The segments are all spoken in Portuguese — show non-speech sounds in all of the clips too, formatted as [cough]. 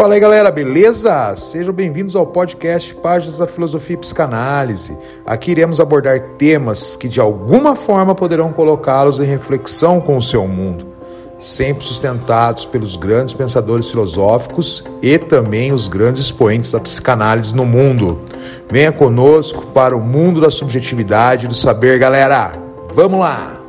Fala aí galera, beleza? Sejam bem-vindos ao podcast Páginas da Filosofia e Psicanálise. Aqui iremos abordar temas que de alguma forma poderão colocá-los em reflexão com o seu mundo, sempre sustentados pelos grandes pensadores filosóficos e também os grandes expoentes da psicanálise no mundo. Venha conosco para o mundo da subjetividade e do saber, galera. Vamos lá!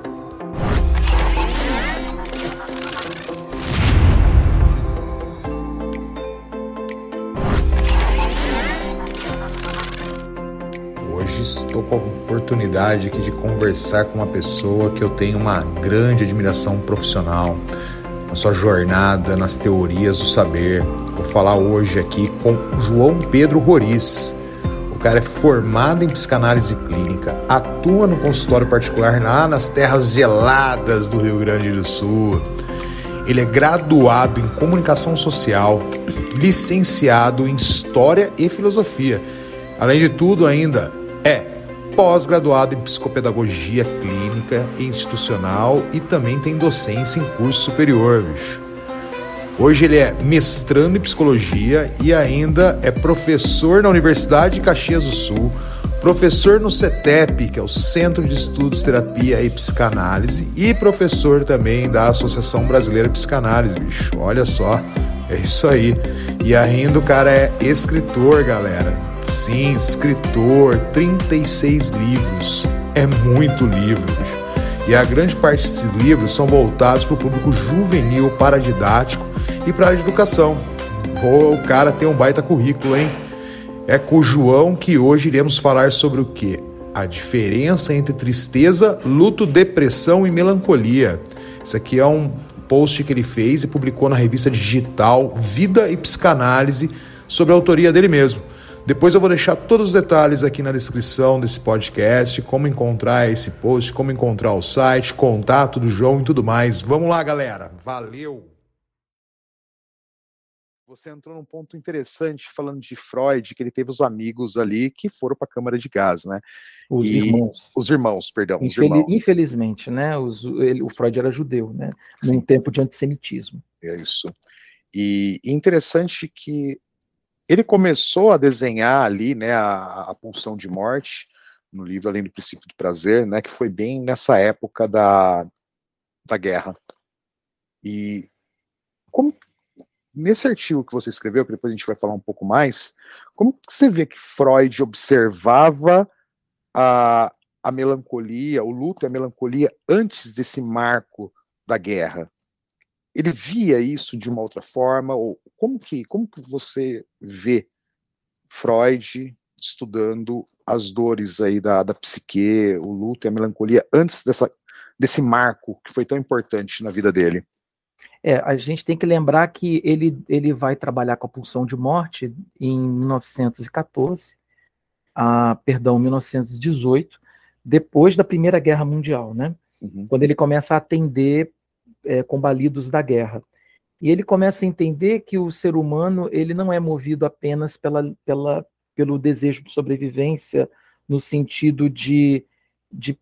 Oportunidade aqui de conversar com uma pessoa que eu tenho uma grande admiração profissional, na sua jornada nas teorias do saber. Vou falar hoje aqui com João Pedro Roriz. O cara é formado em psicanálise clínica, atua no consultório particular lá nas terras geladas do Rio Grande do Sul. Ele é graduado em comunicação social, licenciado em história e filosofia. Além de tudo, ainda é pós-graduado em psicopedagogia clínica e institucional e também tem docência em curso superior, bicho. Hoje ele é mestrando em psicologia e ainda é professor na Universidade de Caxias do Sul, professor no CETEP, que é o Centro de Estudos, Terapia e Psicanálise, e professor também da Associação Brasileira de Psicanálise, bicho. Olha só, é isso aí. E ainda o cara é escritor, galera Sim, escritor, 36 livros. É muito livro. E a grande parte desses livros são voltados para o público juvenil, paradidático e para a educação. Pô, o cara tem um baita currículo, hein? É com o João que hoje iremos falar sobre o quê? A diferença entre tristeza, luto, depressão e melancolia. Isso aqui é um post que ele fez e publicou na revista digital Vida e Psicanálise sobre a autoria dele mesmo. Depois eu vou deixar todos os detalhes aqui na descrição desse podcast, como encontrar esse post, como encontrar o site, contato do João e tudo mais. Vamos lá, galera. Valeu! Você entrou num ponto interessante falando de Freud, que ele teve os amigos ali que foram para a câmara de gás, né? Os e... irmãos. Os irmãos, perdão. Infeliz... os irmãos. Infelizmente, né? Os, ele, o Freud era judeu, né? Sim. Num tempo de antissemitismo. É isso. E interessante que ele começou a desenhar ali, né, a, a pulsão de morte no livro Além do Princípio do Prazer, né, que foi bem nessa época da, da guerra. E como nesse artigo que você escreveu, que depois a gente vai falar um pouco mais, como você vê que Freud observava a, a melancolia, o luto e a melancolia antes desse marco da guerra? Ele via isso de uma outra forma? Ou como que, como que você vê Freud estudando as dores aí da, da psique, o luto e a melancolia antes dessa, desse marco que foi tão importante na vida dele? É, a gente tem que lembrar que ele, ele vai trabalhar com a pulsão de morte em 1914, a, perdão, 1918, depois da Primeira Guerra Mundial, né? Uhum. Quando ele começa a atender é, combalidos da guerra. E ele começa a entender que o ser humano ele não é movido apenas pela, pela, pelo desejo de sobrevivência, no sentido de, de,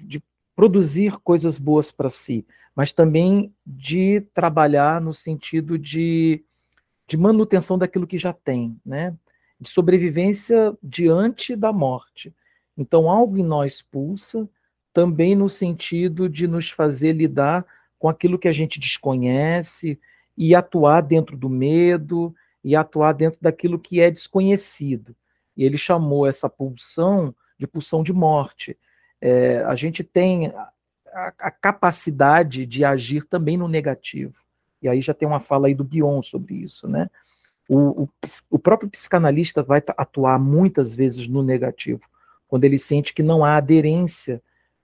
de produzir coisas boas para si, mas também de trabalhar no sentido de, de manutenção daquilo que já tem, né? de sobrevivência diante da morte. Então, algo em nós pulsa, também no sentido de nos fazer lidar com aquilo que a gente desconhece e atuar dentro do medo e atuar dentro daquilo que é desconhecido. E ele chamou essa pulsão de pulsão de morte. É, a gente tem a, a, capacidade de agir também no negativo. E aí já tem uma fala aí do Bion sobre isso, né? O, o, o próprio psicanalista vai atuar muitas vezes no negativo, quando ele sente que não há aderência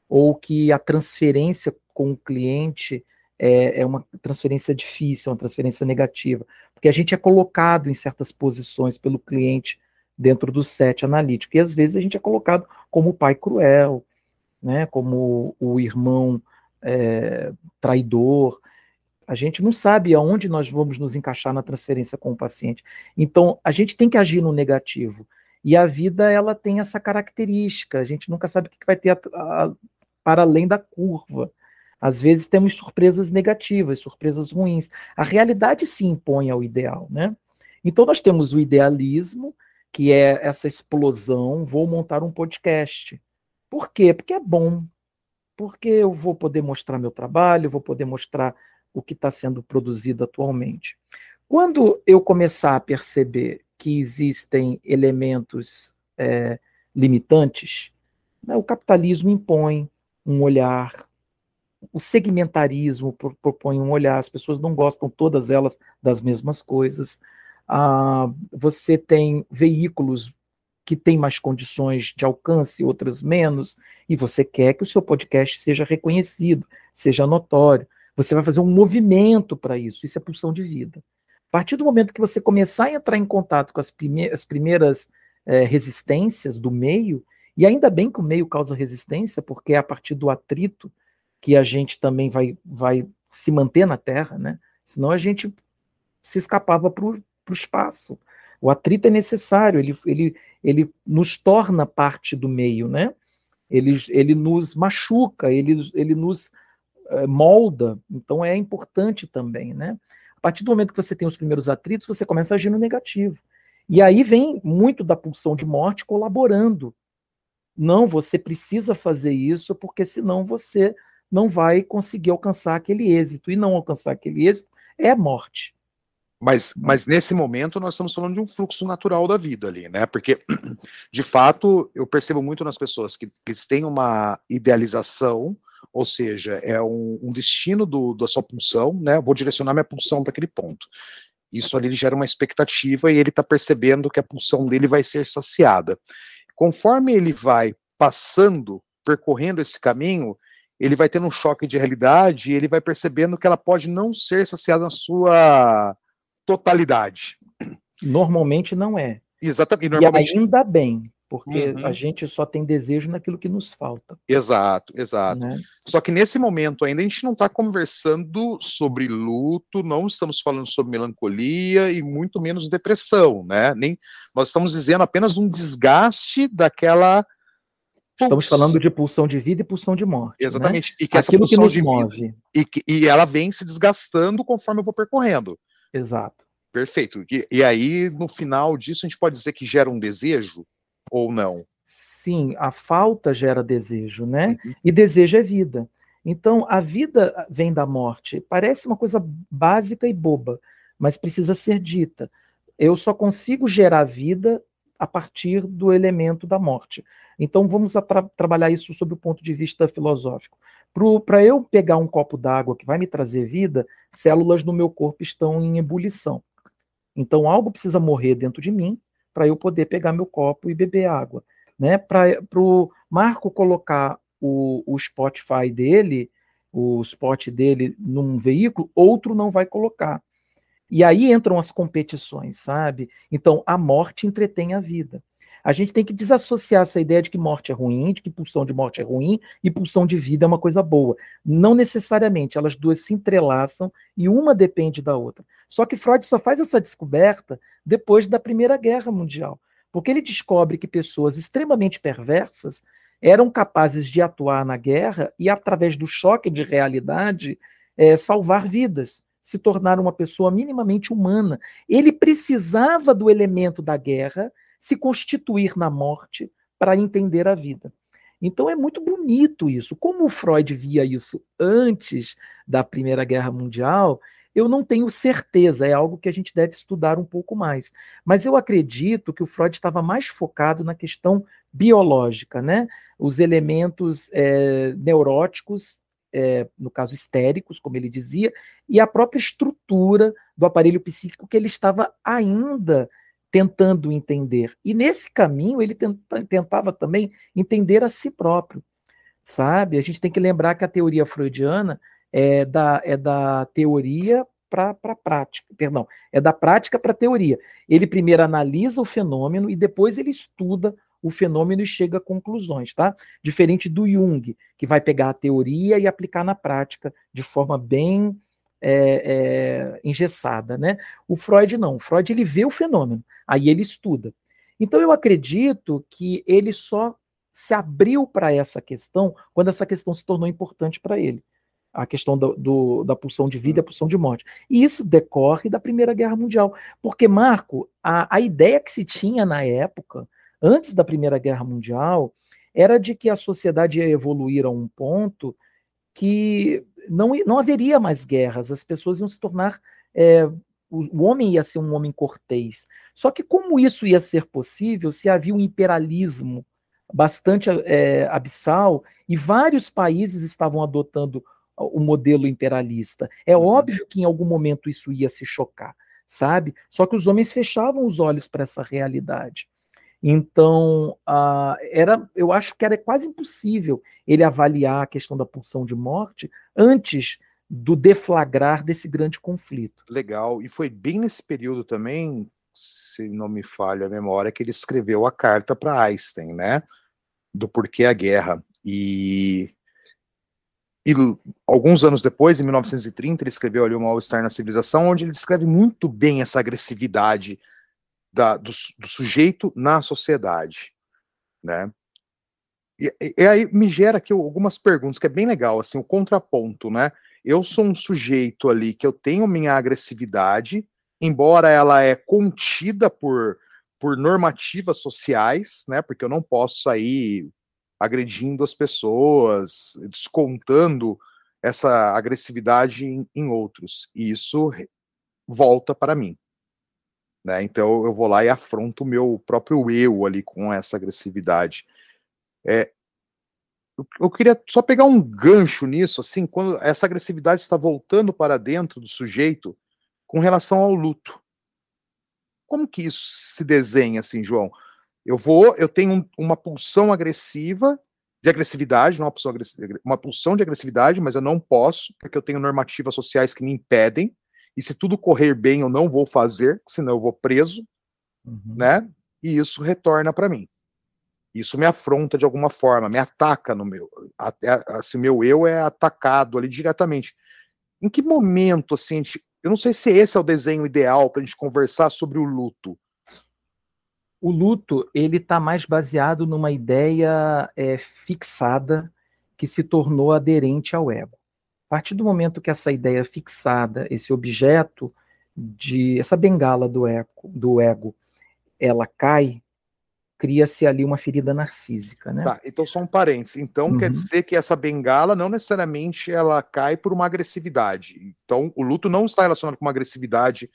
ou que a transferência com o cliente é, é uma transferência difícil, uma transferência negativa, porque a gente é colocado em certas posições pelo cliente dentro do set analítico, e às vezes a gente é colocado como o pai cruel, né, como o irmão é, traidor, a gente não sabe aonde nós vamos nos encaixar na transferência com o paciente. Então, a gente tem que agir no negativo. E a vida, ela tem essa característica. A gente nunca sabe o que vai ter a, a, para além da curva. Às vezes temos surpresas negativas, surpresas ruins. A realidade se impõe ao ideal, né? Então nós temos o idealismo, que é essa explosão, vou montar um podcast. Por quê? Porque é bom. Porque eu vou poder mostrar meu trabalho, vou poder mostrar o que está sendo produzido atualmente. Quando eu começar a perceber que existem elementos é, limitantes, né, o capitalismo impõe um olhar, o segmentarismo propõe um olhar, as pessoas não gostam todas elas das mesmas coisas. Ah, você tem veículos que têm mais condições de alcance, outras menos, e você quer que o seu podcast seja reconhecido, seja notório. Você vai fazer um movimento para isso, isso é pulsão de vida. A partir do momento que você começar a entrar em contato com as, prime as primeiras é, resistências do meio, e ainda bem que o meio causa resistência, porque é a partir do atrito que a gente também vai, vai se manter na Terra, né? Senão a gente se escapava para o espaço. O atrito é necessário, ele, ele, ele nos torna parte do meio, né? Ele, ele nos machuca, ele, ele nos é, molda, então é importante também, né? A partir do momento que você tem os primeiros atritos, você começa a agir no negativo. E aí vem muito da pulsão de morte colaborando. Não, você precisa fazer isso, porque senão você não vai conseguir alcançar aquele êxito. E não alcançar aquele êxito é morte. Mas, mas nesse momento nós estamos falando de um fluxo natural da vida ali, né? Porque, [clears throat] de fato, eu percebo muito nas pessoas que, que têm uma idealização, ou seja, é um, um destino do, da sua pulsão, né? Vou direcionar minha pulsão para aquele ponto. Isso ali gera uma expectativa e ele está percebendo que a pulsão dele vai ser saciada. Conforme ele vai passando, percorrendo esse caminho, ele vai tendo um choque de realidade e ele vai percebendo que ela pode não ser saciada na sua totalidade. Normalmente não é. Exatamente. E, normalmente... e ainda bem, porque uhum. a gente só tem desejo naquilo que nos falta. Exato, exato. Né? Só que nesse momento ainda a gente não está conversando sobre luto, não estamos falando sobre melancolia e muito menos depressão, né? Nem nós estamos dizendo apenas um desgaste daquela Estamos falando de pulsão de vida e pulsão de morte. Né? Exatamente. Né? E que Aquilo que nos move. Vida, e, que, e ela vem se desgastando conforme eu vou percorrendo. Exato. Perfeito. E, e aí, no final disso, a gente pode dizer que gera um desejo? ou não? Sim, a falta gera desejo, né? Uhum. E desejo é vida. Então, a vida vem da morte. Parece uma coisa básica e boba, mas precisa ser dita. Eu só consigo gerar vida a partir do elemento da morte. Então, vamos tra trabalhar isso sob o ponto de vista filosófico. Para eu pegar um copo d'água que vai me trazer vida, células no meu corpo estão em ebulição. Então, algo precisa morrer dentro de mim para eu poder pegar meu copo e beber água. Né? Para o Marco colocar o, o Spotify dele, o spot dele num veículo, outro não vai colocar. E aí entram as competições, sabe? Então, a morte entretém a vida. A gente tem que desassociar essa ideia de que morte é ruim, de que pulsão de morte é ruim e pulsão de vida é uma coisa boa. Não necessariamente, elas duas se entrelaçam e uma depende da outra. Só que Freud só faz essa descoberta depois da Primeira Guerra Mundial, porque ele descobre que pessoas extremamente perversas eram capazes de atuar na guerra e, através do choque de realidade, é, salvar vidas, se tornar uma pessoa minimamente humana. Ele precisava do elemento da guerra se constituir na morte para entender a vida. Então é muito bonito isso. Como o Freud via isso antes da Primeira Guerra Mundial, eu não tenho certeza, é algo que a gente deve estudar um pouco mais. Mas eu acredito que o Freud estava mais focado na questão biológica, né? Os elementos é, neuróticos, é, no caso histéricos, como ele dizia, e a própria estrutura do aparelho psíquico que ele estava ainda tentando entender. E nesse caminho ele tenta, tentava também entender a si próprio, sabe? A gente tem que lembrar que a teoria freudiana é da, é da teoria para a prática, perdão, é da prática para a teoria. Ele primeiro analisa o fenômeno e depois ele estuda o fenômeno e chega a conclusões, tá? Diferente do Jung, que vai pegar a teoria e aplicar na prática de forma bem é, é, engessada, né? O Freud não. O Freud ele vê o fenômeno, aí ele estuda. Então eu acredito que ele só se abriu para essa questão quando essa questão se tornou importante para ele. a questão do, do, da pulsão de vida e a pulsão de morte. E isso decorre da Primeira Guerra Mundial. Porque, Marco, a, a ideia que se tinha na época, antes da Primeira Guerra Mundial, era de que a sociedade ia evoluir a um ponto que não, não haveria mais guerras, as pessoas iam se tornar. É, o, homem ia ser um homem cortês. Só que, como isso ia ser possível se havia um imperialismo bastante é, abissal e vários países estavam adotando o modelo imperialista. É uhum. óbvio que em algum momento isso ia se chocar, sabe? Só que os homens fechavam os olhos para essa realidade. Então, uh, era, eu acho que era quase impossível ele avaliar a questão da pulsão de morte antes do deflagrar desse grande conflito. Legal. E foi bem nesse período também, se não me falha a memória, que ele escreveu a carta para Einstein, né? Do porquê a guerra. E e alguns anos depois, em 1930, ele escreveu ali o Mal-Estar na Civilização, onde ele descreve muito bem essa agressividade da, do, do, sujeito na sociedade, né? E, e, aí me gera aqui algumas perguntas, que é bem legal, assim, o contraponto, né? Eu sou um sujeito ali que eu tenho minha agressividade, embora ela é contida por, por normativas sociais, né? Porque eu não posso sair agredindo as pessoas, descontando essa agressividade em, em outros. E isso volta para mim. Né? Então eu vou lá e afronto o meu próprio eu ali com essa agressividade. É, eu queria só pegar um gancho nisso, assim, quando essa agressividade está voltando para dentro do sujeito com relação ao luto. Como que isso se desenha, assim, João? Eu vou, eu tenho uma pulsão agressiva, de agressividade, não uma pulsão, uma pulsão de agressividade, mas eu não posso, porque eu tenho normativas sociais que me impedem, e se tudo correr bem, eu não vou fazer, senão eu vou preso, uhum. né? E isso retorna para mim. Isso me afronta de alguma forma, me ataca no meu, até assim, meu eu é atacado ali diretamente. Em que momento, assim, eu não sei se esse é o desenho ideal para a gente conversar sobre o luto, o luto ele está mais baseado numa ideia é, fixada que se tornou aderente ao ego. A partir do momento que essa ideia fixada, esse objeto de essa bengala do ego, do ego ela cai, cria-se ali uma ferida narcísica, né? Tá, então só um parênteses. Então uhum. quer dizer que essa bengala não necessariamente ela cai por uma agressividade. Então o luto não está relacionado com uma agressividade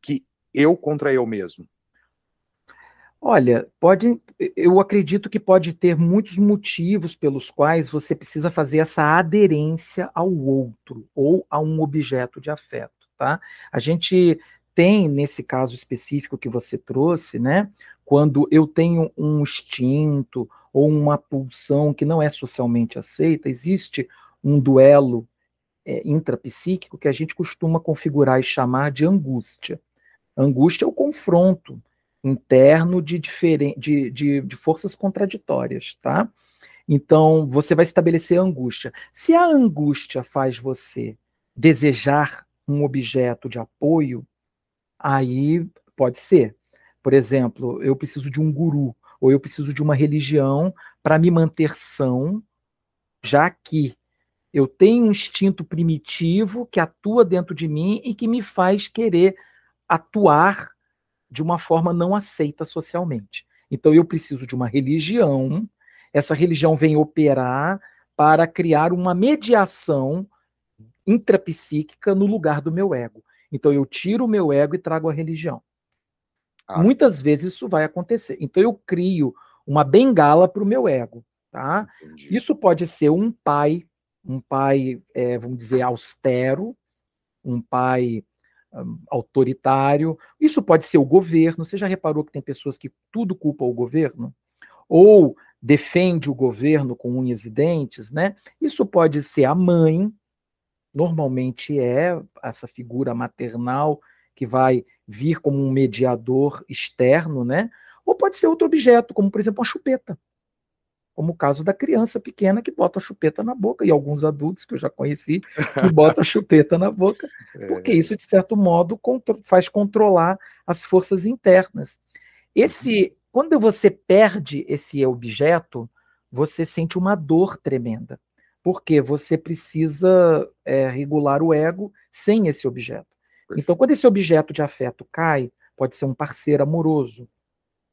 que eu contra eu mesmo. Olha, pode, eu acredito que pode ter muitos motivos pelos quais você precisa fazer essa aderência ao outro ou a um objeto de afeto, tá? A gente tem nesse caso específico que você trouxe, né? Quando eu tenho um instinto ou uma pulsão que não é socialmente aceita, existe um duelo é, intrapsíquico que a gente costuma configurar e chamar de angústia. Angústia é o confronto interno de, de, de, de forças contraditórias, tá? Então, você vai estabelecer angústia. Se a angústia faz você desejar um objeto de apoio, aí pode ser. Por exemplo, eu preciso de um guru, ou eu preciso de uma religião para me manter são, já que eu tenho um instinto primitivo que atua dentro de mim e que me faz querer atuar de uma forma não aceita socialmente. Então eu preciso de uma religião, essa religião vem operar para criar uma mediação intrapsíquica no lugar do meu ego. Então eu tiro o meu ego e trago a religião. Ah. Muitas vezes isso vai acontecer. Então eu crio uma bengala para o meu ego. Tá? Isso pode ser um pai, um pai, é, vamos dizer, austero, um pai autoritário. Isso pode ser o governo. Você já reparou que tem pessoas que tudo culpa o governo? Ou defende o governo com unhas e dentes, né? Isso pode ser a mãe, normalmente é essa figura maternal que vai vir como um mediador externo, né? Ou pode ser outro objeto, como por exemplo uma chupeta como o caso da criança pequena que bota a chupeta na boca, e alguns adultos que eu já conheci que botam a chupeta na boca, [laughs] porque é. isso, de certo modo, faz controlar as forças internas. Esse, quando você perde esse objeto, você sente uma dor tremenda. porque você precisa é, regular o ego sem esse objeto. Então, quando esse objeto de afeto cai, pode ser um parceiro amoroso,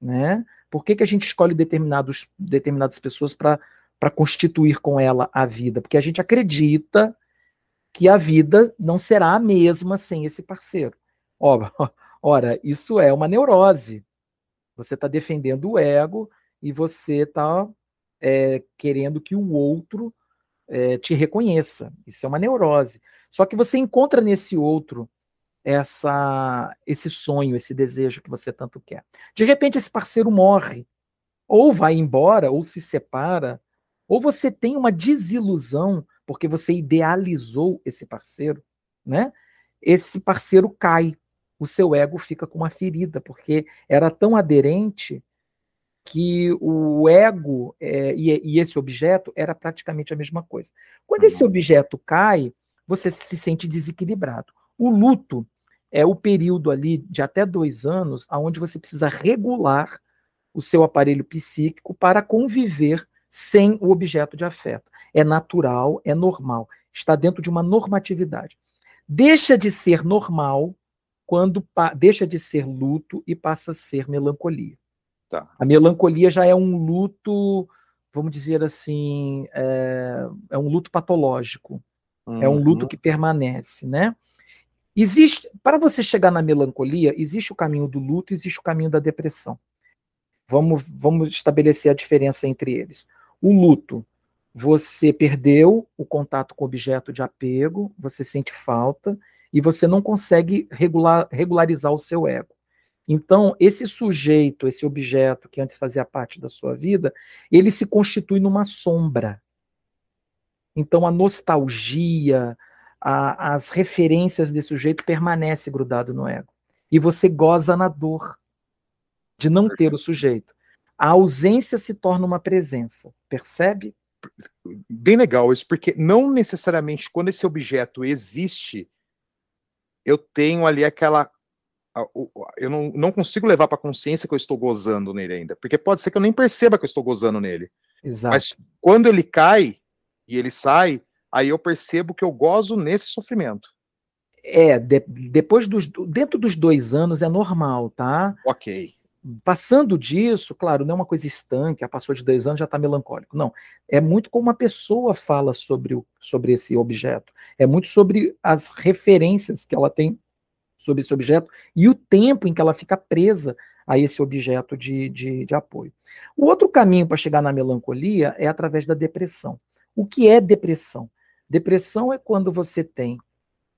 né? Por que, que a gente escolhe determinados, determinadas pessoas para constituir com ela a vida? Porque a gente acredita que a vida não será a mesma sem esse parceiro. Ora, [laughs] ora isso é uma neurose. Você está defendendo o ego e você está é, querendo que o outro é, te reconheça. Isso é uma neurose. Só que você encontra nesse outro essa esse sonho, esse desejo que você tanto quer. De repente esse parceiro morre, ou vai embora, ou se separa, ou você tem uma desilusão porque você idealizou esse parceiro, né? Esse parceiro cai, o seu ego fica com uma ferida, porque era tão aderente que o ego é, e, e, esse objeto era praticamente a mesma coisa. Quando esse uhum. objeto cai, você se sente desequilibrado. O luto é o período ali de até dois anos, onde você precisa regular o seu aparelho psíquico para conviver sem o objeto de afeto. É natural, é normal, está dentro de uma normatividade. Deixa de ser normal quando deixa de ser luto e passa a ser melancolia. Tá. A melancolia já é um luto, vamos dizer assim, é, é um luto patológico. Uhum. É um luto uhum. que permanece, né? Existe, para você chegar na melancolia, existe o caminho do luto, existe o caminho da depressão. Vamos, vamos estabelecer a diferença entre eles. O luto, você perdeu o contato com o objeto de apego, você sente falta e você não consegue regular, regularizar o seu ego. Então, esse sujeito, esse objeto que antes fazia parte da sua vida, ele se constitui numa sombra. Então, a nostalgia, a, as referências desse sujeito permanece grudado no ego. E você goza na dor de não ter o sujeito. A ausência se torna uma presença, percebe? Bem legal isso, porque não necessariamente quando esse objeto existe, eu tenho ali aquela. Eu não, não consigo levar para a consciência que eu estou gozando nele ainda, porque pode ser que eu nem perceba que eu estou gozando nele. Exato. Mas quando ele cai e ele sai, aí eu percebo que eu gozo nesse sofrimento. É, de, depois dos. Dentro dos dois anos é normal, tá? Ok. Passando disso, claro, não é uma coisa estanque, a passou de dois anos já está melancólico. Não. É muito como uma pessoa fala sobre, o, sobre esse objeto. É muito sobre as referências que ela tem sobre esse objeto e o tempo em que ela fica presa a esse objeto de, de, de apoio. O outro caminho para chegar na melancolia é através da depressão. O que é depressão? Depressão é quando você tem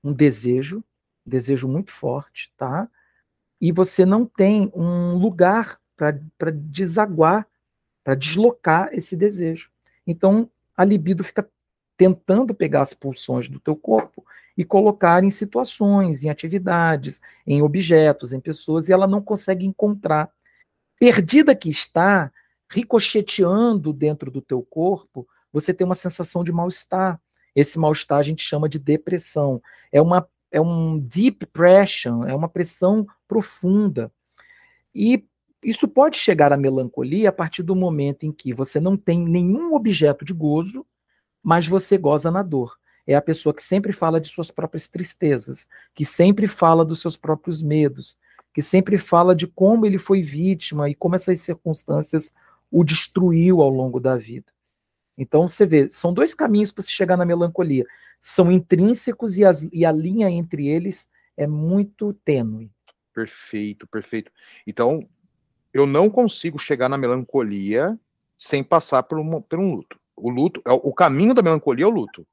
um desejo, desejo muito forte, tá? E você não tem um lugar para desaguar, para deslocar esse desejo. Então, a libido fica tentando pegar as pulsões do teu corpo e colocar em situações, em atividades, em objetos, em pessoas, e ela não consegue encontrar. Perdida que está, ricocheteando dentro do teu corpo, você tem uma sensação de mal-estar. Esse mal-estar a gente chama de depressão. É, uma, é um deep pressure, é uma pressão profunda. E isso pode chegar à melancolia a partir do momento em que você não tem nenhum objeto de gozo, mas você goza na dor. É a pessoa que sempre fala de suas próprias tristezas, que sempre fala dos seus próprios medos, que sempre fala de como ele foi vítima e como essas circunstâncias o destruiu ao longo da vida. Então você vê, são dois caminhos para se chegar na melancolia. São intrínsecos e, as, e a linha entre eles é muito tênue. Perfeito, perfeito. Então, eu não consigo chegar na melancolia sem passar por, uma, por um luto. O luto, é o caminho da melancolia é o luto.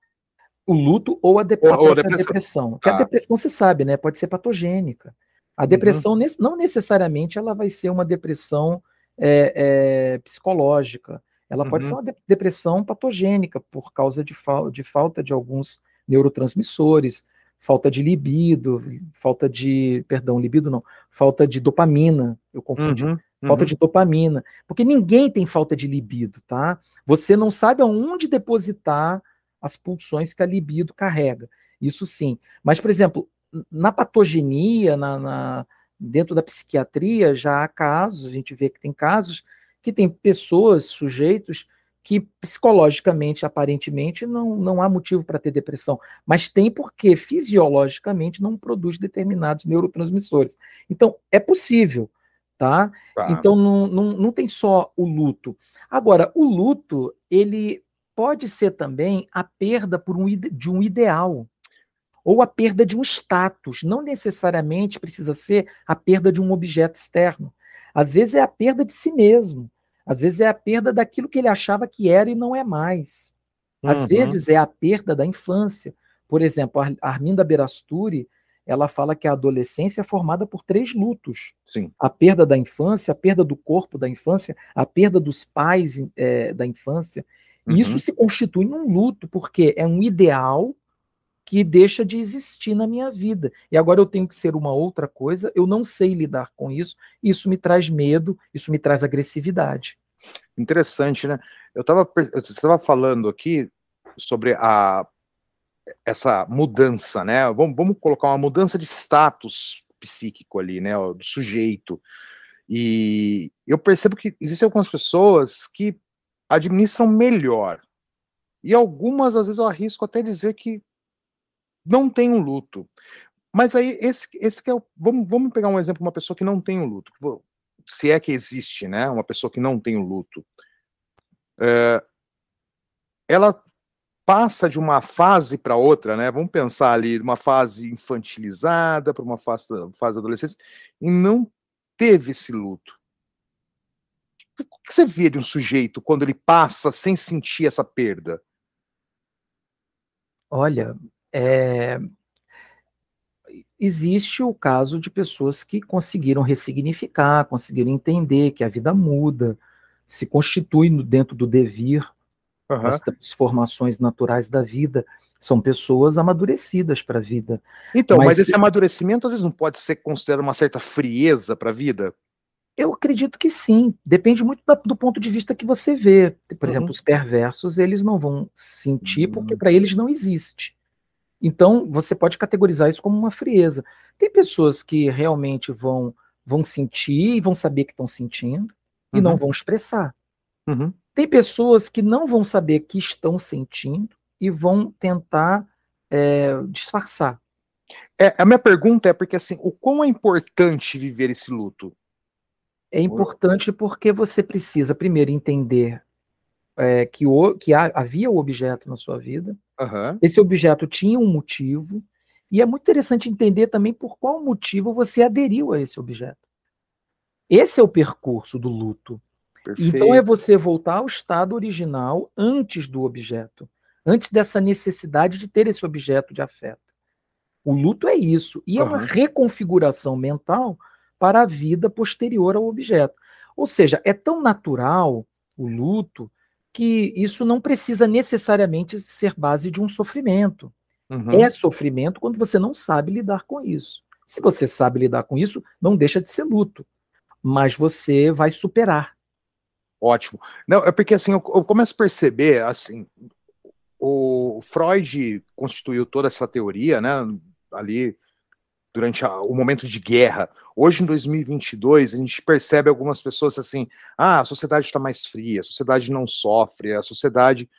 O luto ou a, de, ou, a, ou a depressão. depressão. Porque a depressão, você sabe, né? Pode ser patogênica. A uhum. depressão uhum. não necessariamente ela vai ser uma depressão é, é, psicológica. Ela uhum. pode ser uhum. uma depressão patogênica por causa de, fa de falta de alguns neurotransmissores, falta de libido, falta de, perdão, libido não, falta de dopamina, eu confundi, uhum, falta uhum. de dopamina, porque ninguém tem falta de libido, tá? Você não sabe aonde depositar as pulsões que a libido carrega, isso sim. Mas, por exemplo, na patogenia, na, na dentro da psiquiatria, já há casos, a gente vê que tem casos que tem pessoas, sujeitos, que psicologicamente, aparentemente, não, não há motivo para ter depressão, mas tem porque fisiologicamente não produz determinados neurotransmissores. Então, é possível, tá? tá. Então, não, não, não tem só o luto. Agora, o luto, ele pode ser também a perda por um, de um ideal, ou a perda de um status, não necessariamente precisa ser a perda de um objeto externo. Às vezes é a perda de si mesmo. Às vezes é a perda daquilo que ele achava que era e não é mais. Às uhum. vezes é a perda da infância. Por exemplo, a Arminda Berasturi, ela fala que a adolescência é formada por três lutos. Sim. A perda da infância, a perda do corpo da infância, a perda dos pais é, da infância. Uhum. Isso se constitui num luto, porque é um ideal que deixa de existir na minha vida. E agora eu tenho que ser uma outra coisa, eu não sei lidar com isso, isso me traz medo, isso me traz agressividade. Interessante, né? Eu estava estava falando aqui sobre a essa mudança, né? Vamos, vamos colocar uma mudança de status psíquico ali, né, do sujeito. E eu percebo que existem algumas pessoas que administram melhor. E algumas, às vezes, eu arrisco até dizer que não tem um luto. Mas aí, esse, esse que é o. Vamos, vamos pegar um exemplo uma pessoa que não tem um luto. Se é que existe, né? Uma pessoa que não tem um luto. É, ela passa de uma fase para outra, né? Vamos pensar ali, uma fase infantilizada para uma fase, fase adolescência, e não teve esse luto. O que você vê de um sujeito quando ele passa sem sentir essa perda? Olha, é, existe o caso de pessoas que conseguiram ressignificar, conseguiram entender que a vida muda, se constitui dentro do devir, uhum. as transformações naturais da vida. São pessoas amadurecidas para a vida. Então, mas, mas esse amadurecimento às vezes não pode ser considerado uma certa frieza para a vida? Eu acredito que sim. Depende muito do ponto de vista que você vê. Por uhum. exemplo, os perversos, eles não vão sentir porque uhum. para eles não existe. Então, você pode categorizar isso como uma frieza. Tem pessoas que realmente vão vão sentir e vão saber que estão sentindo e uhum. não vão expressar. Uhum. Tem pessoas que não vão saber que estão sentindo e vão tentar é, disfarçar. É, a minha pergunta é porque assim, o quão é importante viver esse luto? É importante porque você precisa primeiro entender é, que, o, que há, havia o objeto na sua vida. Uhum. Esse objeto tinha um motivo. E é muito interessante entender também por qual motivo você aderiu a esse objeto. Esse é o percurso do luto. Perfeito. Então é você voltar ao estado original antes do objeto, antes dessa necessidade de ter esse objeto de afeto. O luto é isso, e é uma reconfiguração mental para a vida posterior ao objeto. Ou seja, é tão natural o luto que isso não precisa necessariamente ser base de um sofrimento. Uhum. É sofrimento quando você não sabe lidar com isso. Se você sabe lidar com isso, não deixa de ser luto, mas você vai superar. Ótimo. Não, é porque assim, eu, eu começo a perceber, assim, o Freud constituiu toda essa teoria, né, ali durante a, o momento de guerra. Hoje, em 2022, a gente percebe algumas pessoas assim: ah, a sociedade está mais fria, a sociedade não sofre, a sociedade.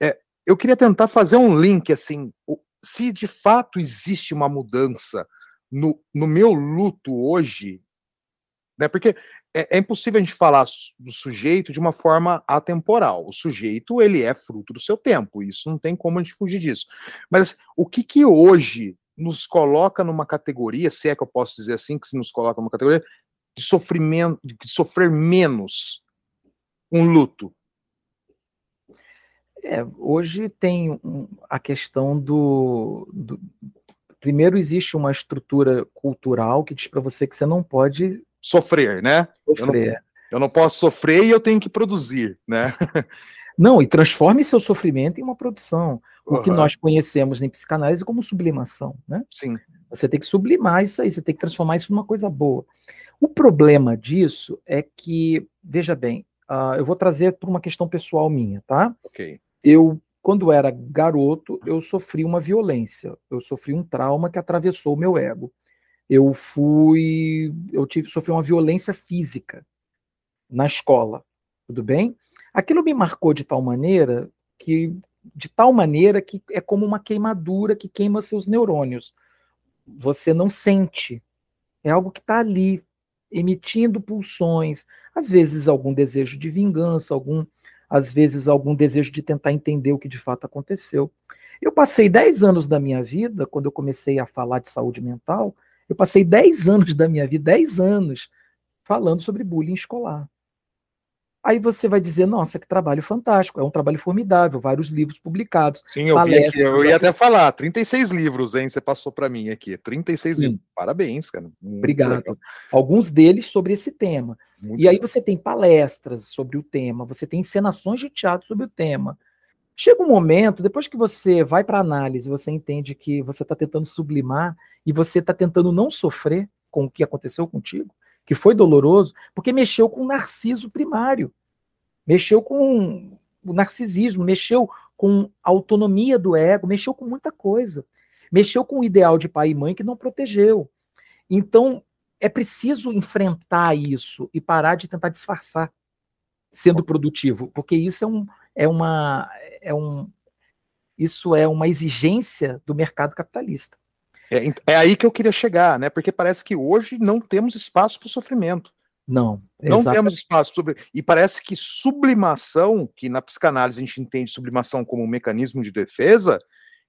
É, eu queria tentar fazer um link assim: se de fato existe uma mudança no, no meu luto hoje, né? Porque é, é, impossível a gente falar do sujeito de uma forma atemporal. O sujeito ele é fruto do seu tempo, isso não tem como a gente fugir disso. Mas o que que hoje nos coloca numa categoria, se é que eu posso dizer assim, que se nos coloca numa categoria de sofrimento, de sofrer menos um luto. É, hoje tem a questão do, do, Primeiro, existe uma estrutura cultural que diz para você que você não pode. Sofrer, né? Sofrer. Eu não, eu não posso sofrer e eu tenho que produzir, né? [laughs] Não, e transforme seu sofrimento em uma produção. O que nós conhecemos em psicanálise como sublimação, né? Sim. Você tem que sublimar isso aí, você tem que transformar isso numa coisa boa. O problema disso é que, veja bem, uh, eu vou trazer para uma questão pessoal minha, tá? Ok. Eu, quando era garoto, eu sofri uma violência, eu sofri um trauma que atravessou o meu ego. Eu fui, eu tive, sofri uma violência física na escola, tudo bem? Aquilo me marcou de tal maneira que de tal maneira que é como uma queimadura que queima seus neurônios. Você não sente. É algo que está ali, emitindo pulsões, às vezes algum desejo de vingança, algum, às vezes algum desejo de tentar entender o que de fato aconteceu. Eu passei 10 anos da minha vida, quando eu comecei a falar de saúde mental, eu passei 10 anos da minha vida, 10 anos, falando sobre bullying escolar. Aí você vai dizer, nossa, que trabalho fantástico, é um trabalho formidável, vários livros publicados. Sim, eu vi aqui, eu ia até falar, 36 livros, hein, você passou para mim aqui, 36 Sim. livros. Parabéns, cara. Muito Obrigado. Legal. Alguns deles sobre esse tema. Muito e aí você tem palestras sobre o tema, você tem encenações de teatro sobre o tema. Chega um momento, depois que você vai para análise, você entende que você está tentando sublimar e você está tentando não sofrer com o que aconteceu contigo, que foi doloroso, porque mexeu com o narciso primário, mexeu com o narcisismo, mexeu com a autonomia do ego, mexeu com muita coisa, mexeu com o ideal de pai e mãe que não protegeu. Então, é preciso enfrentar isso e parar de tentar disfarçar sendo produtivo, porque isso é, um, é uma é um isso é uma exigência do mercado capitalista. É, é aí que eu queria chegar, né? Porque parece que hoje não temos espaço para o sofrimento. Não. Não exatamente. temos espaço sobre. E parece que sublimação, que na psicanálise a gente entende sublimação como um mecanismo de defesa,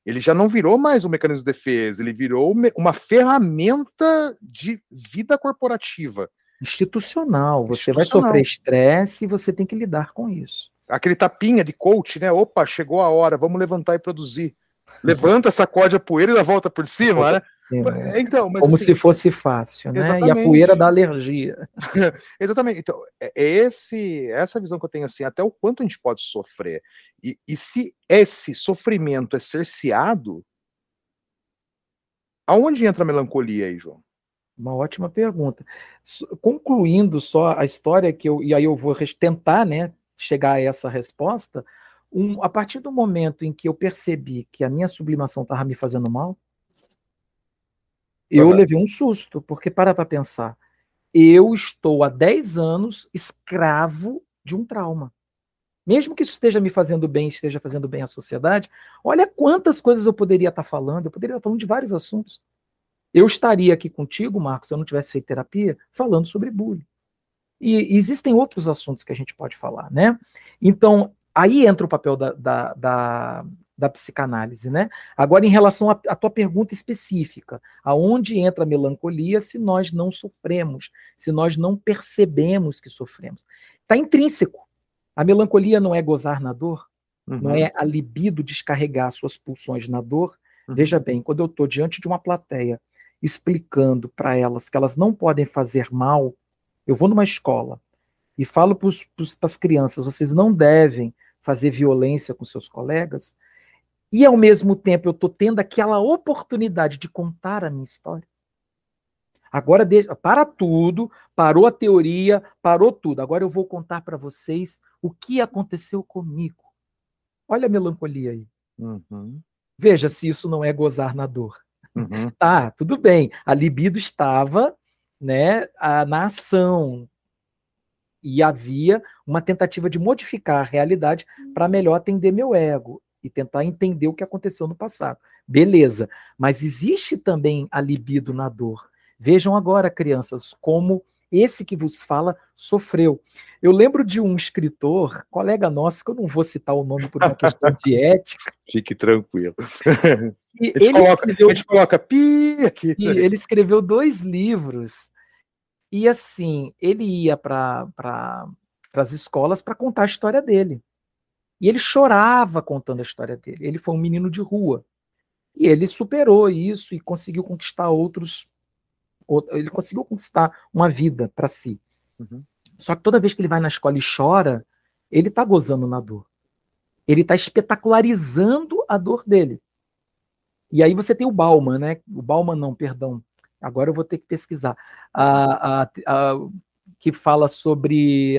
ele já não virou mais um mecanismo de defesa, ele virou uma ferramenta de vida corporativa. Institucional. Você Institucional. vai sofrer estresse e você tem que lidar com isso. Aquele tapinha de coach, né? Opa, chegou a hora, vamos levantar e produzir. Levanta, sacode a poeira e dá volta por cima, né? É, então, Como assim, se fosse fácil, né? Exatamente. E a poeira da alergia. [laughs] exatamente. Então, é, é esse, essa visão que eu tenho assim, até o quanto a gente pode sofrer. E, e se esse sofrimento é cerceado, aonde entra a melancolia aí, João? Uma ótima pergunta. Concluindo só a história que eu e aí eu vou tentar, né, chegar a essa resposta. Um, a partir do momento em que eu percebi que a minha sublimação estava me fazendo mal, eu uhum. levei um susto, porque para para pensar. Eu estou há 10 anos escravo de um trauma. Mesmo que isso esteja me fazendo bem, esteja fazendo bem à sociedade, olha quantas coisas eu poderia estar falando. Eu poderia estar falando de vários assuntos. Eu estaria aqui contigo, Marcos, se eu não tivesse feito terapia, falando sobre bullying. E existem outros assuntos que a gente pode falar, né? Então, aí entra o papel da, da, da, da psicanálise, né? Agora, em relação à tua pergunta específica, aonde entra a melancolia se nós não sofremos, se nós não percebemos que sofremos? Está intrínseco. A melancolia não é gozar na dor, uhum. não é a libido descarregar suas pulsões na dor. Uhum. Veja bem, quando eu estou diante de uma plateia explicando para elas que elas não podem fazer mal, eu vou numa escola e falo para as crianças: vocês não devem fazer violência com seus colegas, e ao mesmo tempo eu estou tendo aquela oportunidade de contar a minha história. Agora deixa, para tudo, parou a teoria, parou tudo. Agora eu vou contar para vocês o que aconteceu comigo. Olha a melancolia aí. Uhum. Veja se isso não é gozar na dor. Uhum. Tá, [laughs] tudo bem. A libido estava né, a, na ação, e havia uma tentativa de modificar a realidade para melhor atender meu ego e tentar entender o que aconteceu no passado. Beleza, mas existe também a libido na dor. Vejam agora, crianças, como esse que vos fala sofreu. Eu lembro de um escritor, colega nosso, que eu não vou citar o nome por uma questão de [laughs] ética. Fique tranquilo. E a, gente ele coloca, escreveu, a gente coloca pi aqui. Ele escreveu dois livros. E assim, ele ia para pra, as escolas para contar a história dele. E ele chorava contando a história dele. Ele foi um menino de rua. E ele superou isso e conseguiu conquistar outros. Ele conseguiu conquistar uma vida para si. Uhum. Só que toda vez que ele vai na escola e chora, ele está gozando na dor. Ele está espetacularizando a dor dele. E aí você tem o Bauman, né? O Bauman não, perdão. Agora eu vou ter que pesquisar. A, a, a, que fala sobre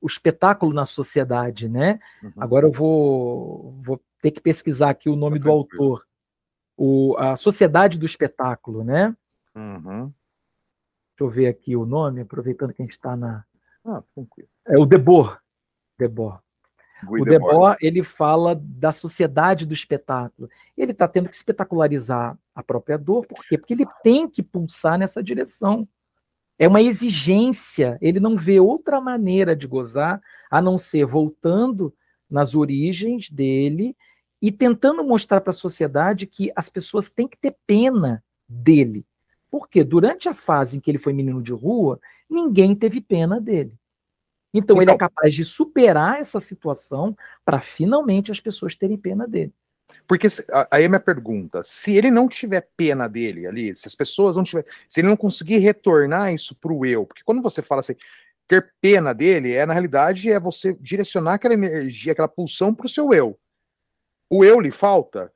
o espetáculo na sociedade, né? Uhum. Agora eu vou, vou ter que pesquisar aqui o nome tá do autor. O, a Sociedade do Espetáculo, né? Uhum. Deixa eu ver aqui o nome, aproveitando que a gente está na, Ah, tranquilo. É o Debord. Debord. o Debord, ele fala da sociedade do espetáculo. Ele está tendo que espetacularizar a própria dor, por quê? Porque ele tem que pulsar nessa direção. É uma exigência, ele não vê outra maneira de gozar a não ser voltando nas origens dele e tentando mostrar para a sociedade que as pessoas têm que ter pena dele. Porque durante a fase em que ele foi menino de rua, ninguém teve pena dele. Então, então ele é então capaz de superar essa situação para finalmente as pessoas terem pena dele. Porque aí é minha pergunta: se ele não tiver pena dele ali, se as pessoas não tiver, se ele não conseguir retornar isso para o eu, porque quando você fala assim, ter pena dele, é na realidade é você direcionar aquela energia, aquela pulsão para o seu eu. O eu lhe falta?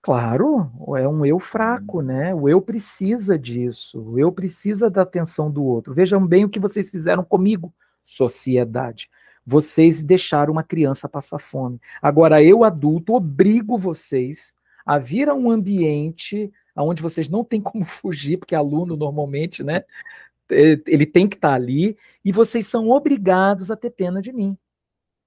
Claro, é um eu fraco, hum. né? O eu precisa disso, o eu precisa da atenção do outro. Vejam bem o que vocês fizeram comigo, sociedade vocês deixaram uma criança passar fome. Agora, eu, adulto, obrigo vocês a vir a um ambiente onde vocês não têm como [laughs] fugir, porque aluno normalmente, né? É, ele tem que estar ali, e vocês são obrigados a ter pena de mim.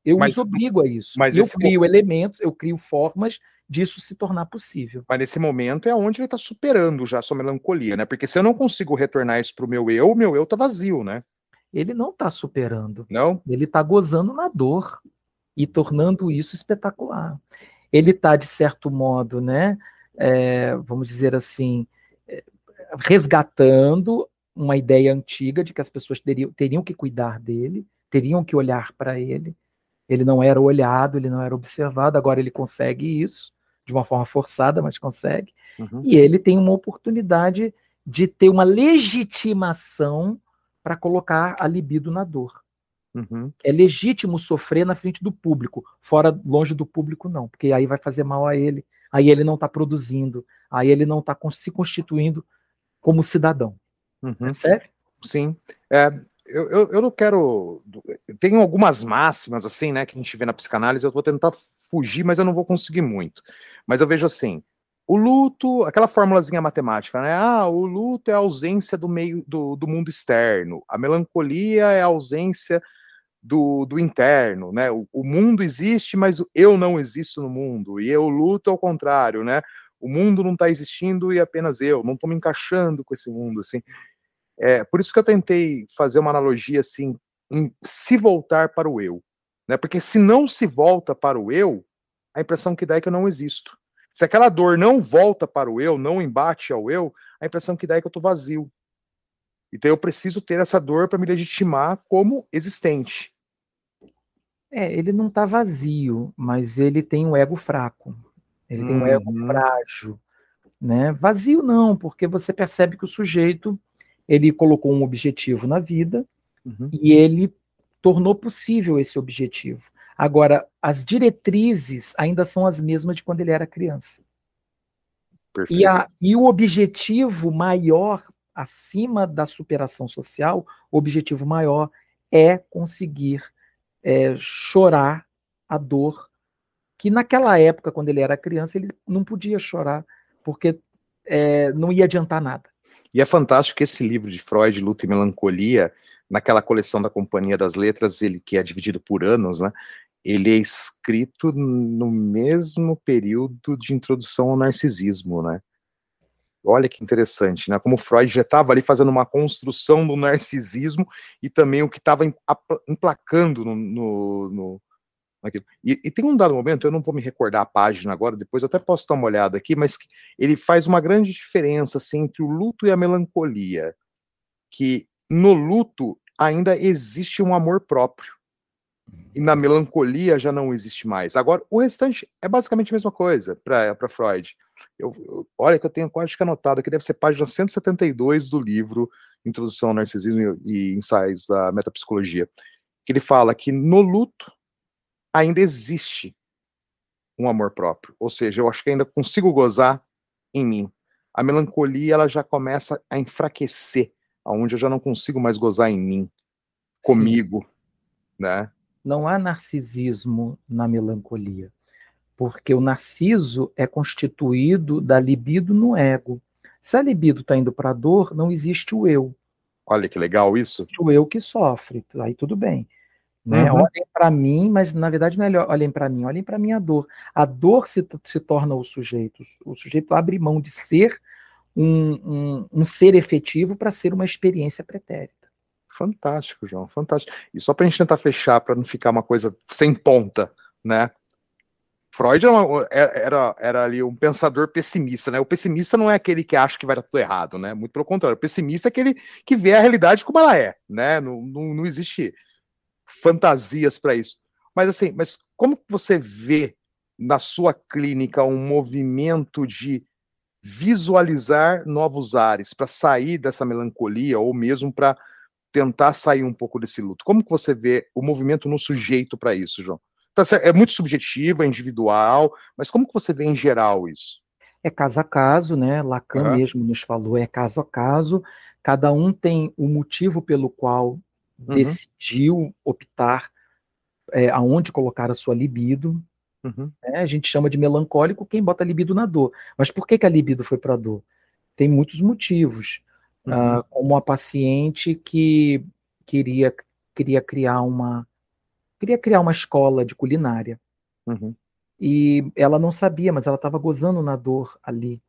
Eu mas, os obrigo a isso. Mas eu crio momento... elementos, eu crio formas disso se tornar possível. Mas nesse momento é onde ele está superando já a sua melancolia, né? Porque se eu não consigo retornar isso para o meu eu, o meu eu está vazio, né? Ele não está superando. Não? Ele está gozando na dor e tornando isso espetacular. Ele está, de certo modo, né, é, vamos dizer assim, é, resgatando uma ideia antiga de que as pessoas teriam, teriam que cuidar dele, teriam que olhar para ele. Ele não era olhado, ele não era observado, agora ele consegue isso, de uma forma forçada, mas consegue. Uhum. E ele tem uma oportunidade de ter uma legitimação para colocar a libido na dor. Uhum. É legítimo sofrer na frente do público, fora, longe do público, não, porque aí vai fazer mal a ele, aí ele não está produzindo, aí ele não está se constituindo como cidadão. Uhum. É sério? Sim. É, eu, eu, eu, não quero. Tem algumas máximas, assim, né, que a gente vê na psicanálise, eu vou tentar fugir, mas eu não vou conseguir muito. Mas eu vejo assim: o luto, aquela formulazinha matemática, né? Ah, o luto é a ausência do meio do, do mundo externo, a melancolia é a ausência do, do interno, né? O, o, mundo existe, mas eu não existo no mundo, e eu luto ao contrário, né? O mundo não está existindo e apenas eu, não estou me encaixando com esse mundo, assim. É, por isso que eu tentei fazer uma analogia assim, em se voltar para o eu, né? Porque se não se volta para o eu, a impressão que dá é que eu não existo. Se aquela dor não volta para o eu, não embate ao eu, a impressão que dá é que eu estou vazio. Então eu preciso ter essa dor para me legitimar como existente. É, ele não está vazio, mas ele tem um ego fraco. Ele tem um ego uhum. frágil. Né? Vazio não, porque você percebe que o sujeito ele colocou um objetivo na vida uhum. e ele tornou possível esse objetivo. Agora, as diretrizes ainda são as mesmas de quando ele era criança. E, a, e o objetivo maior, acima da superação social, o objetivo maior é conseguir é, chorar a dor que naquela época, quando ele era criança, ele não podia chorar, porque é, não ia adiantar nada. E é fantástico que esse livro de Freud, Luta e Melancolia, naquela coleção da Companhia das Letras, ele que é dividido por anos, né? ele é escrito no mesmo período de introdução ao narcisismo, né? Olha que interessante, né? Como Freud já estava ali fazendo uma construção do narcisismo e também o que estava emplacando no, no, no E, e, tem um dado momento, eu não vou me recordar a página agora, depois até posso dar uma olhada aqui, mas ele faz uma grande diferença assim, entre o luto e a melancolia. Que no luto ainda existe um amor próprio e na melancolia já não existe mais. Agora, o restante é basicamente a mesma coisa para Freud. Eu, eu, olha que eu tenho quase que anotado aqui, deve ser página 172 do livro Introdução ao Narcisismo e Ensaios da Metapsicologia, que ele fala que no luto ainda existe um amor próprio, ou seja, eu acho que ainda consigo gozar em mim. A melancolia ela já começa a enfraquecer, aonde eu já não consigo mais gozar em mim, comigo, né? não há narcisismo na melancolia, porque o narciso é constituído da libido no ego. Se a libido está indo para a dor, não existe o eu. Olha que legal isso. O eu que sofre, aí tudo bem. Né? Uhum. Olhem para mim, mas na verdade não é olhem para mim, olhem para minha dor. A dor se, se torna o sujeito. O sujeito abre mão de ser um, um, um ser efetivo para ser uma experiência pretérita. Fantástico, João, fantástico. E só para a gente tentar fechar, para não ficar uma coisa sem ponta, né? Freud era, é, era, era, ali um pensador pessimista, né? O pessimista não é aquele que acha que vai dar tudo errado, né? Muito pelo contrário. O pessimista é aquele que vê a realidade como ela é, né? Não, não, não existe fantasias para isso. Mas assim, mas como você vê na sua clínica um movimento de visualizar novos ares para sair dessa melancolia ou mesmo para tentar sair um pouco desse luto? Como que você vê o movimento no sujeito para isso, João? Tá é muito subjetivo, é individual, mas como que você vê em geral isso? É caso a caso, né? Lacan uhum. mesmo nos falou, é caso a caso. Cada um tem o motivo pelo qual uhum. decidiu optar é, aonde colocar a sua libido. Uhum. Né? A gente chama de melancólico quem bota libido na dor. Mas por que, que a libido foi para a dor? Tem muitos motivos. Uhum. Uh, como a paciente que queria, queria criar uma queria criar uma escola de culinária. Uhum. E ela não sabia, mas ela estava gozando na dor ali.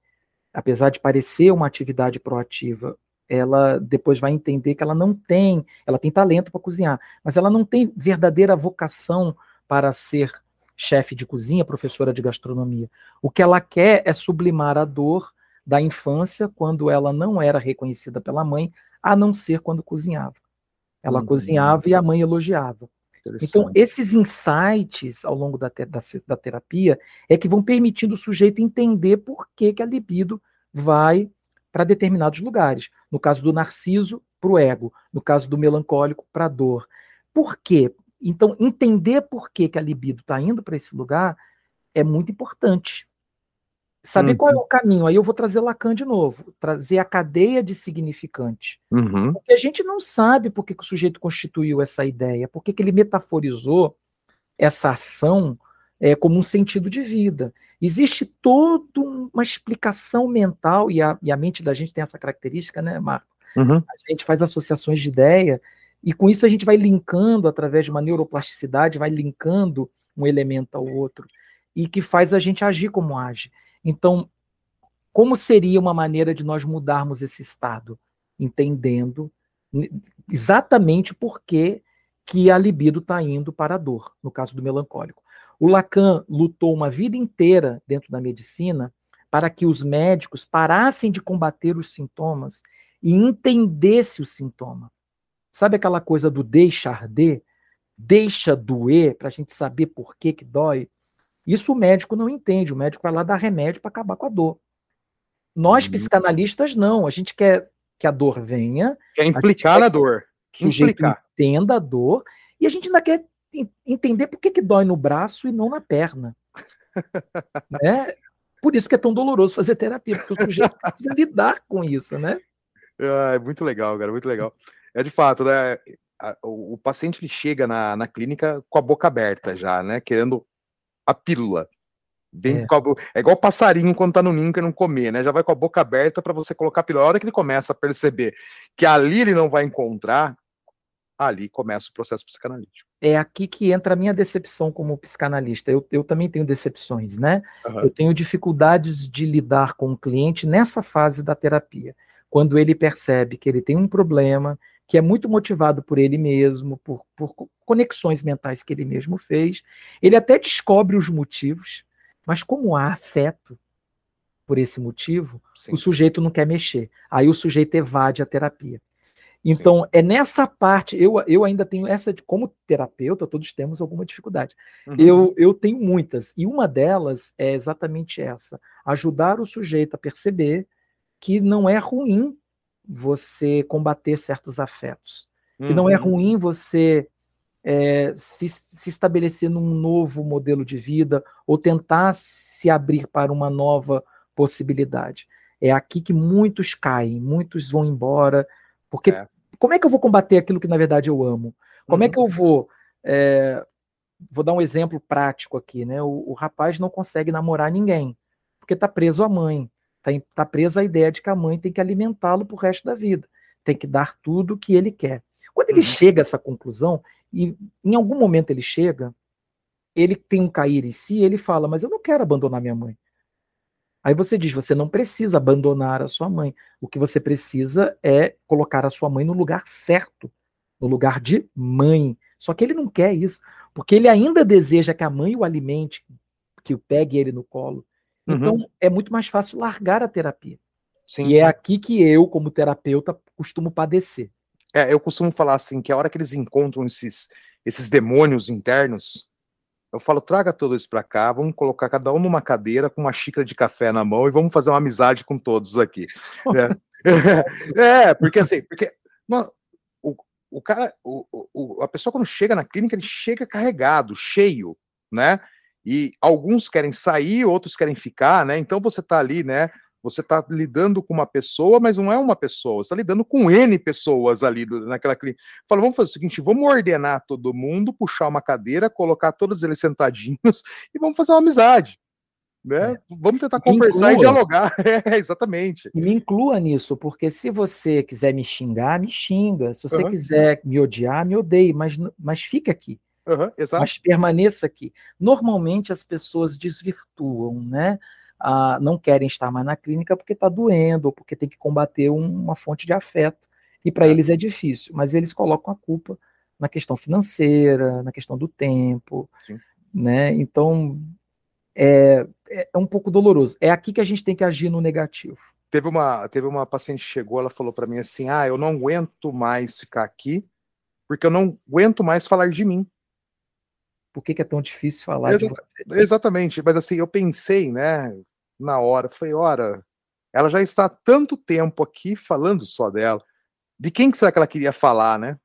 Apesar de parecer uma atividade proativa, ela depois vai entender que ela não tem, ela tem talento para cozinhar, mas ela não tem verdadeira vocação para ser chefe de cozinha, professora de gastronomia. O que ela quer é sublimar a dor da infância, quando ela não era reconhecida pela mãe, a não ser quando cozinhava. Ela uhum. cozinhava e a mãe elogiava. Então, esses insights ao longo da, te da, da, terapia é que vão permitindo o sujeito entender por que, que a libido vai para determinados lugares. No caso do narciso, para o ego. No caso do melancólico, para a dor. Por quê? Então, entender por que, que a libido está indo para esse lugar é muito importante. Saber uhum. qual é uhum. o caminho. Aí eu vou trazer Lacan de novo, trazer a cadeia de significante. Uhum. Porque a gente não sabe por que, que o sujeito constituiu essa ideia, por que, que ele metaforizou essa ação é, como um sentido de vida. Existe toda uma explicação mental, e a, e a mente da gente tem essa característica, né, Marco? Uhum. A gente faz associações de ideia, e com isso a gente vai linkando, através de uma neuroplasticidade, vai linkando um elemento ao outro, e que faz a gente agir como age. Então, como seria uma maneira de nós mudarmos esse estado? Entendendo exatamente por que, que a libido está indo para a dor, no caso do melancólico. O Lacan lutou uma vida inteira dentro da medicina para que os médicos parassem de combater os sintomas e entendesse o sintoma. Sabe aquela coisa do deixar de? Deixa doer para a gente saber por que, que dói? Isso o médico não entende. O médico vai lá dar remédio para acabar com a dor. Nós, uhum. psicanalistas, não. A gente quer que a dor venha. Quer implicar na dor. O sujeito implicar. entenda a dor. E a gente ainda quer entender por que, que dói no braço e não na perna. [laughs] né? Por isso que é tão doloroso fazer terapia, porque o sujeito precisa [laughs] lidar com isso, né? É muito legal, cara, muito legal. É de fato, né? O, o paciente ele chega na, na clínica com a boca aberta já, né? Querendo a pílula. Bem, é. é igual passarinho quando tá no ninho que não comer, né? Já vai com a boca aberta para você colocar a pílula. A hora que ele começa a perceber que ali ele não vai encontrar, ali começa o processo psicanalítico. É aqui que entra a minha decepção como psicanalista. Eu, eu também tenho decepções, né? Uhum. Eu tenho dificuldades de lidar com o cliente nessa fase da terapia. Quando ele percebe que ele tem um problema, que é muito motivado por ele mesmo, por, por conexões mentais que ele mesmo fez. Ele até descobre os motivos, mas como há afeto por esse motivo, Sim. o sujeito não quer mexer. Aí o sujeito evade a terapia. Então, Sim. é nessa parte, eu, eu ainda tenho essa, de, como terapeuta, todos temos alguma dificuldade. Uhum. Eu, eu tenho muitas, e uma delas é exatamente essa: ajudar o sujeito a perceber que não é ruim você combater certos afetos. Uhum. Que não é uhum. ruim você é, se, se estabelecer num novo modelo de vida ou tentar se abrir para uma nova possibilidade. É aqui que muitos caem, muitos vão embora, porque é. como é que eu vou combater aquilo que na verdade eu amo? Como uhum. é que eu vou. É, vou dar um exemplo prático aqui, né? O, o rapaz não consegue namorar ninguém, porque está preso à mãe. Está tá preso à ideia de que a mãe tem que alimentá-lo para o resto da vida. tem que dar tudo que ele quer. Quando ele uhum. chega a essa conclusão, e em algum momento ele chega, ele tem um cair em si, ele fala, mas eu não quero abandonar minha mãe. Aí você diz, você não precisa abandonar a sua mãe. O que você precisa é colocar a sua mãe no lugar certo, no lugar de mãe. Só que ele não quer isso, porque ele ainda deseja que a mãe o alimente, que o pegue ele no colo. Uhum. Então é muito mais fácil largar a terapia. Sim. E é aqui que eu, como terapeuta, costumo padecer. É, eu costumo falar assim, que a hora que eles encontram esses, esses demônios internos, eu falo, traga todos isso para cá, vamos colocar cada um numa cadeira com uma xícara de café na mão e vamos fazer uma amizade com todos aqui. [laughs] é, [laughs] é, porque assim, porque o, o cara, o, o, a pessoa quando chega na clínica, ele chega carregado, cheio, né? E alguns querem sair, outros querem ficar, né? Então você tá ali, né? Você está lidando com uma pessoa, mas não é uma pessoa, você está lidando com N pessoas ali naquela clínica. Fala, vamos fazer o seguinte: vamos ordenar todo mundo, puxar uma cadeira, colocar todos eles sentadinhos e vamos fazer uma amizade. Né? É. Vamos tentar conversar e dialogar. [laughs] É, exatamente. E me inclua nisso, porque se você quiser me xingar, me xinga. Se você uhum. quiser me odiar, me odeie, mas, mas fique aqui. Uhum, mas permaneça aqui. Normalmente as pessoas desvirtuam, né? Ah, não querem estar mais na clínica porque está doendo ou porque tem que combater um, uma fonte de afeto. E para é. eles é difícil, mas eles colocam a culpa na questão financeira, na questão do tempo, Sim. né? Então é, é, é um pouco doloroso. É aqui que a gente tem que agir no negativo. Teve uma, teve uma paciente que chegou, ela falou para mim assim: ah, eu não aguento mais ficar aqui, porque eu não aguento mais falar de mim. Por que, que é tão difícil falar Exa de você? Exatamente, mas assim, eu pensei, né, na hora. Falei, ora, ela já está há tanto tempo aqui falando só dela. De quem que será que ela queria falar, né?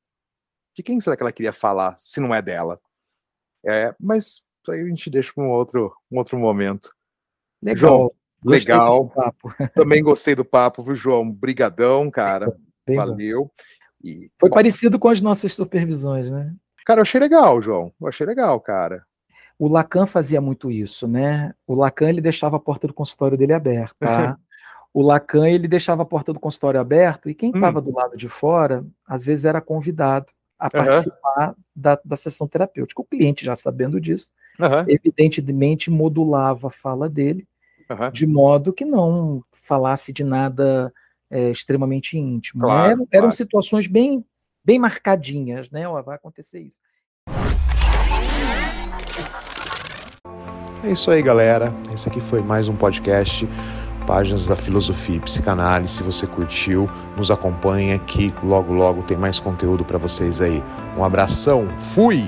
De quem será que ela queria falar, se não é dela? É, mas aí a gente deixa para um outro, um outro momento. Legal. João, legal. Também gostei do papo, viu, João? Brigadão, cara. Bem Valeu. E, Foi bom, parecido com as nossas supervisões, né? Cara, eu achei legal, João. Eu achei legal, cara. O Lacan fazia muito isso, né? O Lacan ele deixava a porta do consultório dele aberta. Tá? [laughs] o Lacan ele deixava a porta do consultório aberta e quem estava hum. do lado de fora, às vezes era convidado a participar uhum. da, da sessão terapêutica. O cliente, já sabendo disso, uhum. evidentemente modulava a fala dele uhum. de modo que não falasse de nada é, extremamente íntimo. Né? Claro, eram, claro. situações bem, bem marcadinhas, né? Ó, vai acontecer isso. É isso aí, galera. Esse aqui foi mais um podcast Páginas da Filosofia e Psicanálise. Se você curtiu, nos acompanha que logo logo tem mais conteúdo para vocês aí. Um abração. Fui.